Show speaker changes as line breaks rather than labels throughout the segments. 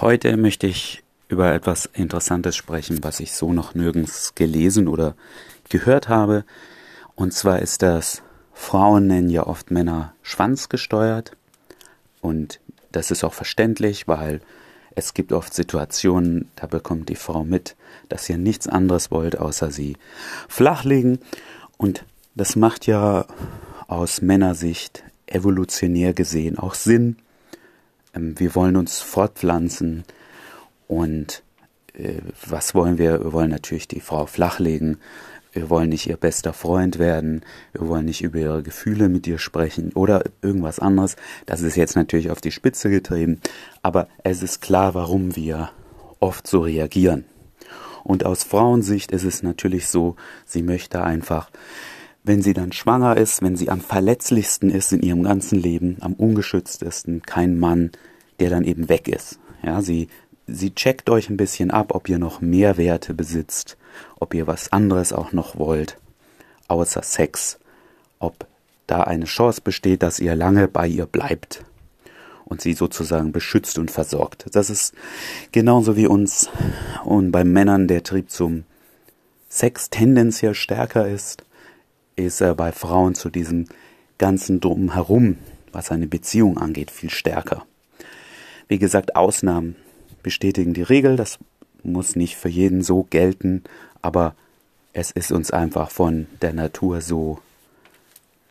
Heute möchte ich über etwas Interessantes sprechen, was ich so noch nirgends gelesen oder gehört habe. Und zwar ist das, Frauen nennen ja oft Männer schwanzgesteuert. Und das ist auch verständlich, weil es gibt oft Situationen, da bekommt die Frau mit, dass ihr nichts anderes wollt, außer sie flachlegen. Und das macht ja aus Männersicht evolutionär gesehen auch Sinn. Ähm, wir wollen uns fortpflanzen und äh, was wollen wir? Wir wollen natürlich die Frau flachlegen. Wir wollen nicht ihr bester Freund werden. Wir wollen nicht über ihre Gefühle mit ihr sprechen oder irgendwas anderes. Das ist jetzt natürlich auf die Spitze getrieben. Aber es ist klar, warum wir oft so reagieren. Und aus Frauensicht ist es natürlich so, sie möchte einfach wenn sie dann schwanger ist, wenn sie am verletzlichsten ist in ihrem ganzen Leben, am ungeschütztesten, kein Mann, der dann eben weg ist. Ja, sie, sie checkt euch ein bisschen ab, ob ihr noch mehr Werte besitzt, ob ihr was anderes auch noch wollt, außer Sex, ob da eine Chance besteht, dass ihr lange bei ihr bleibt und sie sozusagen beschützt und versorgt. Das ist genauso wie uns und bei Männern der Trieb zum Sex tendenziell stärker ist ist er bei Frauen zu diesem ganzen Drumherum, was eine Beziehung angeht, viel stärker. Wie gesagt, Ausnahmen bestätigen die Regel, das muss nicht für jeden so gelten, aber es ist uns einfach von der Natur so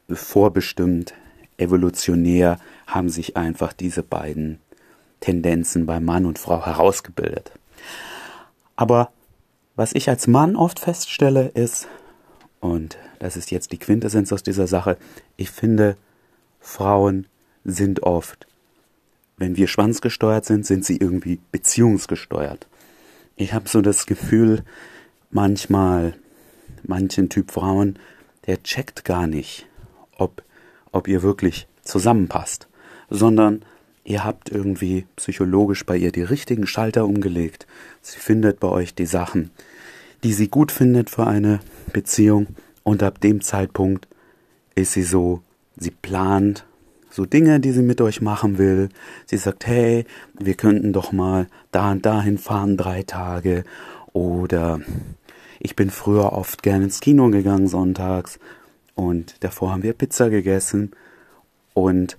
vorbestimmt, evolutionär haben sich einfach diese beiden Tendenzen bei Mann und Frau herausgebildet. Aber was ich als Mann oft feststelle, ist, und das ist jetzt die Quintessenz aus dieser Sache, ich finde, Frauen sind oft, wenn wir schwanzgesteuert sind, sind sie irgendwie beziehungsgesteuert. Ich habe so das Gefühl, manchmal, manchen Typ Frauen, der checkt gar nicht, ob, ob ihr wirklich zusammenpasst, sondern ihr habt irgendwie psychologisch bei ihr die richtigen Schalter umgelegt. Sie findet bei euch die Sachen, die sie gut findet für eine Beziehung und ab dem Zeitpunkt ist sie so, sie plant so Dinge, die sie mit euch machen will. Sie sagt, hey, wir könnten doch mal da und dahin fahren, drei Tage. Oder ich bin früher oft gerne ins Kino gegangen sonntags und davor haben wir Pizza gegessen. Und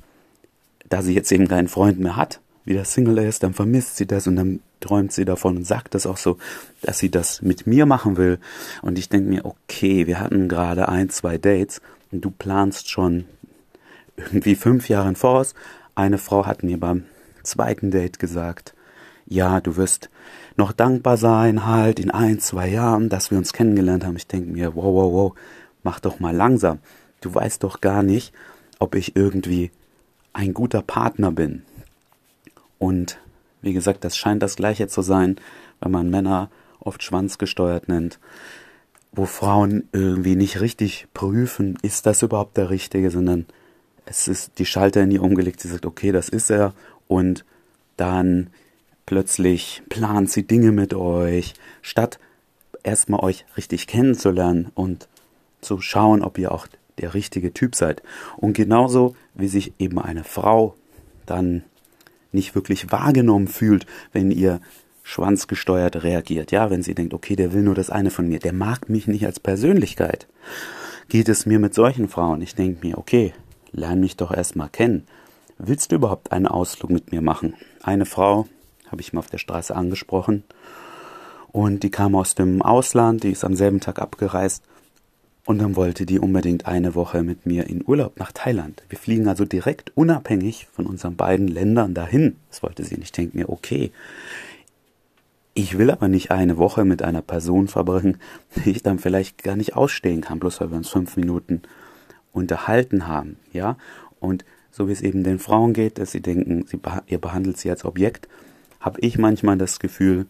da sie jetzt eben keinen Freund mehr hat, wieder Single ist, dann vermisst sie das und dann träumt sie davon und sagt das auch so, dass sie das mit mir machen will. Und ich denke mir, okay, wir hatten gerade ein, zwei Dates und du planst schon irgendwie fünf Jahre im Voraus. Eine Frau hat mir beim zweiten Date gesagt, ja, du wirst noch dankbar sein, halt in ein, zwei Jahren, dass wir uns kennengelernt haben. Ich denke mir, wow, wow, wow, mach doch mal langsam. Du weißt doch gar nicht, ob ich irgendwie ein guter Partner bin. Und wie gesagt, das scheint das gleiche zu sein, wenn man Männer oft schwanzgesteuert nennt, wo Frauen irgendwie nicht richtig prüfen, ist das überhaupt der Richtige, sondern es ist die Schalter in ihr umgelegt, sie sagt, okay, das ist er und dann plötzlich plant sie Dinge mit euch, statt erstmal euch richtig kennenzulernen und zu schauen, ob ihr auch der richtige Typ seid. Und genauso wie sich eben eine Frau dann nicht wirklich wahrgenommen fühlt, wenn ihr schwanzgesteuert reagiert. Ja, wenn sie denkt, okay, der will nur das eine von mir, der mag mich nicht als Persönlichkeit. Geht es mir mit solchen Frauen? Ich denke mir, okay, lern mich doch erstmal kennen. Willst du überhaupt einen Ausflug mit mir machen? Eine Frau habe ich mal auf der Straße angesprochen und die kam aus dem Ausland, die ist am selben Tag abgereist und dann wollte die unbedingt eine Woche mit mir in Urlaub nach Thailand. Wir fliegen also direkt unabhängig von unseren beiden Ländern dahin. Das wollte sie nicht. Ich denke mir, okay, ich will aber nicht eine Woche mit einer Person verbringen, die ich dann vielleicht gar nicht ausstehen kann, bloß weil wir uns fünf Minuten unterhalten haben, ja. Und so wie es eben den Frauen geht, dass sie denken, sie, ihr behandelt sie als Objekt, habe ich manchmal das Gefühl,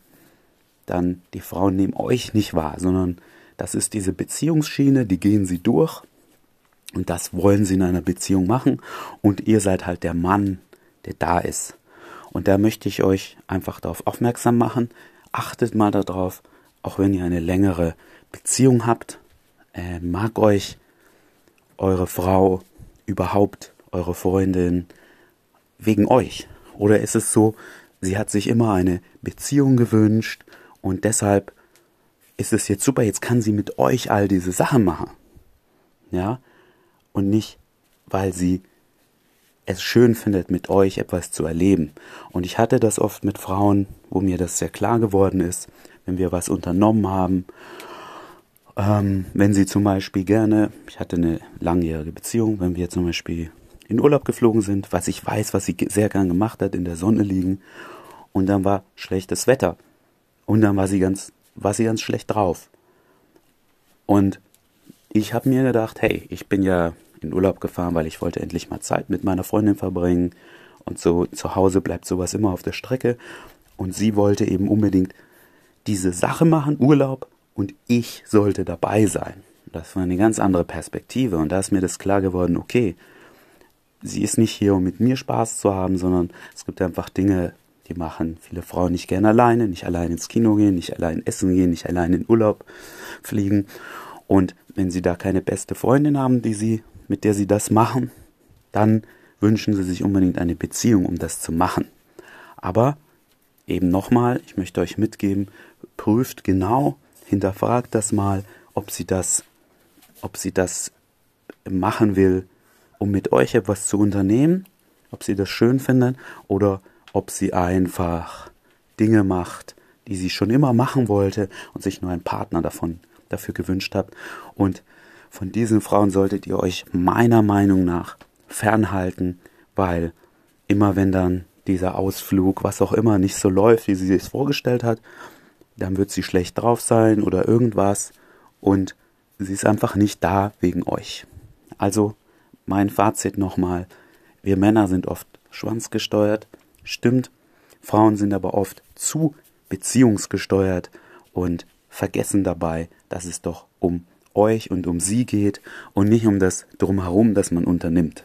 dann die Frauen nehmen euch nicht wahr, sondern das ist diese Beziehungsschiene, die gehen sie durch und das wollen sie in einer Beziehung machen und ihr seid halt der Mann, der da ist. Und da möchte ich euch einfach darauf aufmerksam machen. Achtet mal darauf, auch wenn ihr eine längere Beziehung habt, äh, mag euch eure Frau überhaupt, eure Freundin wegen euch? Oder ist es so, sie hat sich immer eine Beziehung gewünscht und deshalb ist es jetzt super, jetzt kann sie mit euch all diese Sachen machen. Ja? Und nicht, weil sie es schön findet, mit euch etwas zu erleben. Und ich hatte das oft mit Frauen, wo mir das sehr klar geworden ist, wenn wir was unternommen haben. Ähm, wenn sie zum Beispiel gerne, ich hatte eine langjährige Beziehung, wenn wir zum Beispiel in Urlaub geflogen sind, was ich weiß, was sie sehr gern gemacht hat, in der Sonne liegen, und dann war schlechtes Wetter. Und dann war sie ganz war sie ganz schlecht drauf. Und ich habe mir gedacht, hey, ich bin ja in Urlaub gefahren, weil ich wollte endlich mal Zeit mit meiner Freundin verbringen. Und so zu Hause bleibt sowas immer auf der Strecke. Und sie wollte eben unbedingt diese Sache machen, Urlaub, und ich sollte dabei sein. Das war eine ganz andere Perspektive. Und da ist mir das klar geworden, okay, sie ist nicht hier, um mit mir Spaß zu haben, sondern es gibt einfach Dinge, die machen viele Frauen nicht gerne alleine, nicht allein ins Kino gehen, nicht allein essen gehen, nicht allein in Urlaub fliegen. Und wenn sie da keine beste Freundin haben, die sie, mit der sie das machen, dann wünschen sie sich unbedingt eine Beziehung, um das zu machen. Aber eben nochmal, ich möchte euch mitgeben, prüft genau, hinterfragt das mal, ob sie das, ob sie das machen will, um mit euch etwas zu unternehmen, ob sie das schön findet oder ob sie einfach Dinge macht, die sie schon immer machen wollte und sich nur einen Partner davon dafür gewünscht hat. Und von diesen Frauen solltet ihr euch meiner Meinung nach fernhalten, weil immer wenn dann dieser Ausflug, was auch immer, nicht so läuft, wie sie sich vorgestellt hat, dann wird sie schlecht drauf sein oder irgendwas und sie ist einfach nicht da wegen euch. Also mein Fazit nochmal, wir Männer sind oft schwanzgesteuert, Stimmt, Frauen sind aber oft zu beziehungsgesteuert und vergessen dabei, dass es doch um euch und um sie geht und nicht um das drumherum, das man unternimmt.